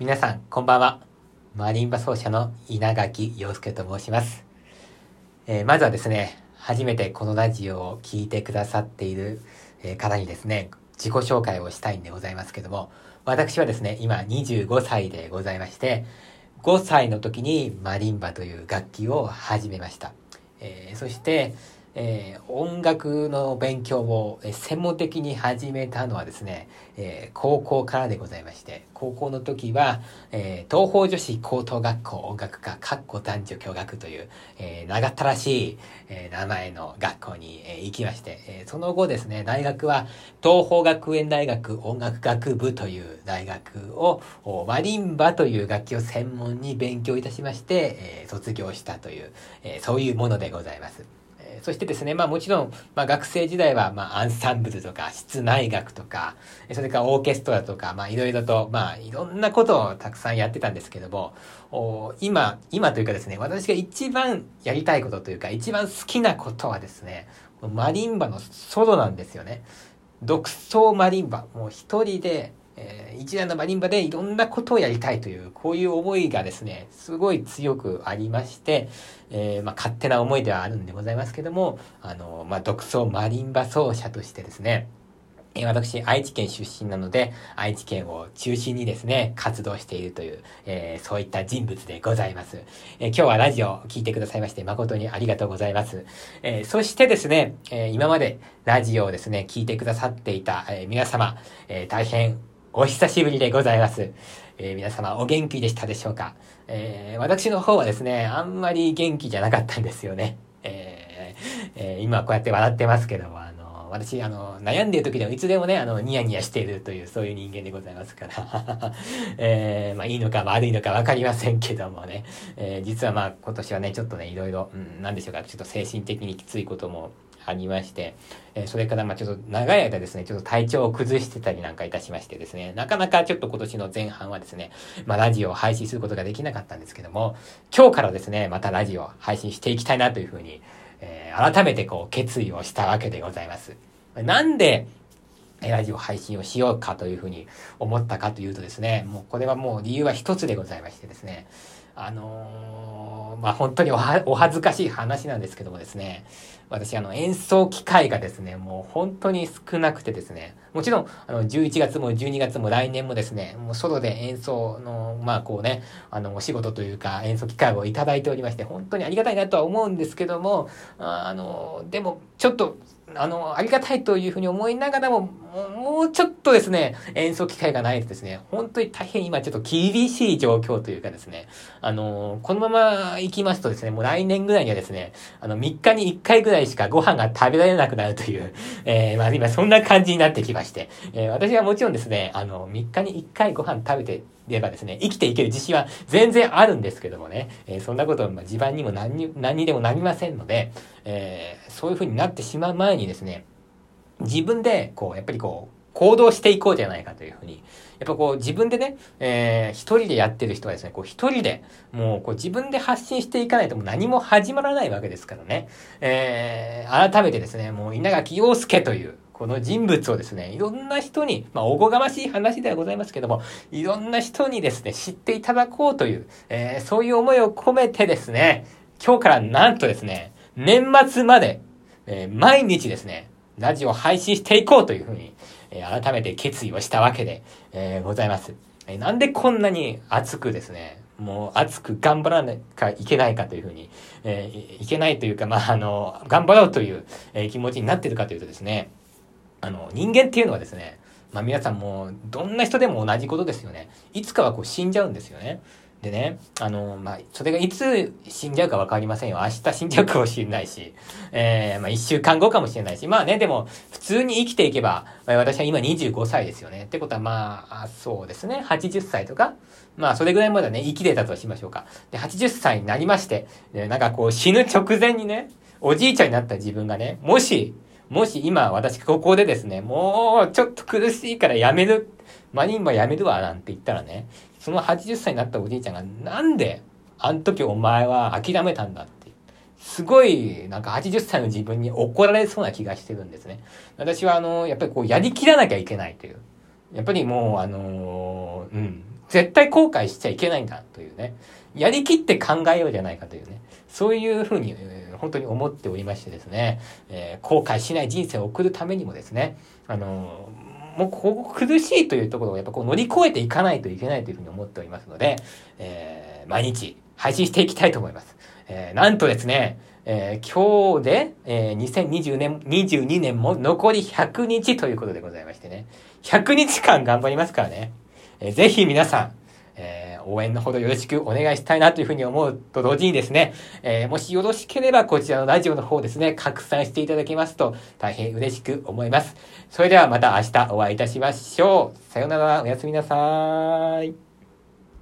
皆さん、こんばんは。マリンバ奏者の稲垣陽介と申します。えー、まずはですね、初めてこのラジオを聴いてくださっている方にですね、自己紹介をしたいんでございますけども、私はですね、今25歳でございまして、5歳の時にマリンバという楽器を始めました。えー、そして、えー、音楽の勉強を専門的に始めたのはですね、えー、高校からでございまして、高校の時は、えー、東方女子高等学校音楽科、かっこ男女共学という、えー、長ったらしい、え、名前の学校に、え、行きまして、え、その後ですね、大学は東方学園大学音楽学部という大学を、マリンバという楽器を専門に勉強いたしまして、え、卒業したという、え、そういうものでございます。そしてですね、まあもちろん、まあ学生時代は、まあアンサンブルとか、室内楽とか、それからオーケストラとか、まあいろいろと、まあいろんなことをたくさんやってたんですけども、お今、今というかですね、私が一番やりたいことというか、一番好きなことはですね、マリンバのソロなんですよね。独奏マリンバ。もう一人で、えー、一段のマリンバでいろんなことをやりたいという、こういう思いがですね、すごい強くありまして、えー、まあ、勝手な思いではあるんでございますけども、あの、まあ、独奏マリンバ奏者としてですね、え私、愛知県出身なので、愛知県を中心にですね、活動しているという、えー、そういった人物でございます。えー、今日はラジオを聞いてくださいまして誠にありがとうございます。え、そしてですね、え今までラジオをですね、聞いてくださっていた、え皆様、え大変お久しぶりでございます。えー、皆様お元気でしたでしょうか、えー、私の方はですね、あんまり元気じゃなかったんですよね。えー、えー、今こうやって笑ってますけども、あの、私、あの、悩んでる時でもいつでもね、あの、ニヤニヤしているという、そういう人間でございますから えー、まあ、いいのか悪いのかわかりませんけどもね、えー、実はまあ、今年はね、ちょっとね、いろいろ、うん、なんでしょうか、ちょっと精神的にきついこともありまして、えそれからまあちょっと長い間ですね、ちょっと体調を崩してたりなんかいたしましてですね、なかなかちょっと今年の前半はですね、まあラジオを配信することができなかったんですけども、今日からですね、またラジオを配信していきたいなというふうに、えー、改めてこう決意をしたわけでございます。なんで、ラジオ配信をしようかというふうに思ったかというとですね、もうこれはもう理由は一つでございましてですね、あのー、まあ、本当にお恥ずかしい話なんですけどもですね、私、あの、演奏機会がですね、もう本当に少なくてですね、もちろん、あの、11月も12月も来年もですね、もうソロで演奏の、まあ、こうね、あの、お仕事というか、演奏機会をいただいておりまして、本当にありがたいなとは思うんですけども、あの、でも、ちょっと、あの、ありがたいというふうに思いながらも、もうちょっとですね、演奏機会がないとですね、本当に大変今ちょっと厳しい状況というかですね、あの、このまま行きますとですね、もう来年ぐらいにはですね、あの、3日に1回ぐらいしかご飯が食べられなくなるという、えー、まあ今そんな感じになってきまして、えー、私はもちろんですね、あの、3日に1回ご飯食べてればですね、生きていける自信は全然あるんですけどもね、えー、そんなことは地盤にも何に何にでもなりませんので、えー、そういう風になってしまう前にですね、自分で、こう、やっぱりこう、行動していこうじゃないかというふうに。やっぱこう自分でね、えー、一人でやってる人はですね、こう一人で、もうこう自分で発信していかないともう何も始まらないわけですからね。えー、改めてですね、もう稲垣陽介という、この人物をですね、いろんな人に、まあ、おこがましい話ではございますけども、いろんな人にですね、知っていただこうという、えー、そういう思いを込めてですね、今日からなんとですね、年末まで、えー、毎日ですね、ラジオ配信していこうというふうに、えー、改めて決意をしたわけで、えー、ございます。えー、なんでこんなに熱くですね、もう熱く頑張らなきゃいけないかというふうに、えー、いけないというか、まあ、あの、頑張ろうという、え、気持ちになってるかというとですね、あの、人間っていうのはですね、まあ皆さんもどんな人でも同じことですよね。いつかはこう死んじゃうんですよね。でね、あの、まあ、それがいつ死んじゃうかわかりませんよ。明日死んじゃうかもしれないし、えー、まあ、一週間後かもしれないし、まあね、でも、普通に生きていけば、私は今25歳ですよね。ってことは、まあ、そうですね、80歳とか、まあ、それぐらいまでね、生きれたとしましょうか。で、80歳になりまして、なんかこう、死ぬ直前にね、おじいちゃんになった自分がね、もし、もし今私ここでですね、もうちょっと苦しいからやめる、マリンバやめるわ、なんて言ったらね、その80歳になったおじいちゃんがなんであの時お前は諦めたんだって。すごい、なんか80歳の自分に怒られそうな気がしてるんですね。私はあの、やっぱりこうやりきらなきゃいけないという。やっぱりもうあのうん。絶対後悔しちゃいけないんだというね、やりきって考えようじゃないかというね、そういうふうに、えー、本当に思っておりましてですね、えー、後悔しない人生を送るためにもですね、あのー、もうここ苦しいというところをやっぱこう乗り越えていかないといけないというふうに思っておりますので、えー、毎日配信していきたいと思います。えー、なんとですね、えー、今日で、えー、2020年、22年も残り100日ということでございましてね。100日間頑張りますからね。えー、ぜひ皆さん、応援のほどよろしくお願いしたいなというふうに思うと同時にですね、えー、もしよろしければこちらのラジオの方ですね、拡散していただけますと大変嬉しく思います。それではまた明日お会いいたしましょう。さようなら、おやすみなさい。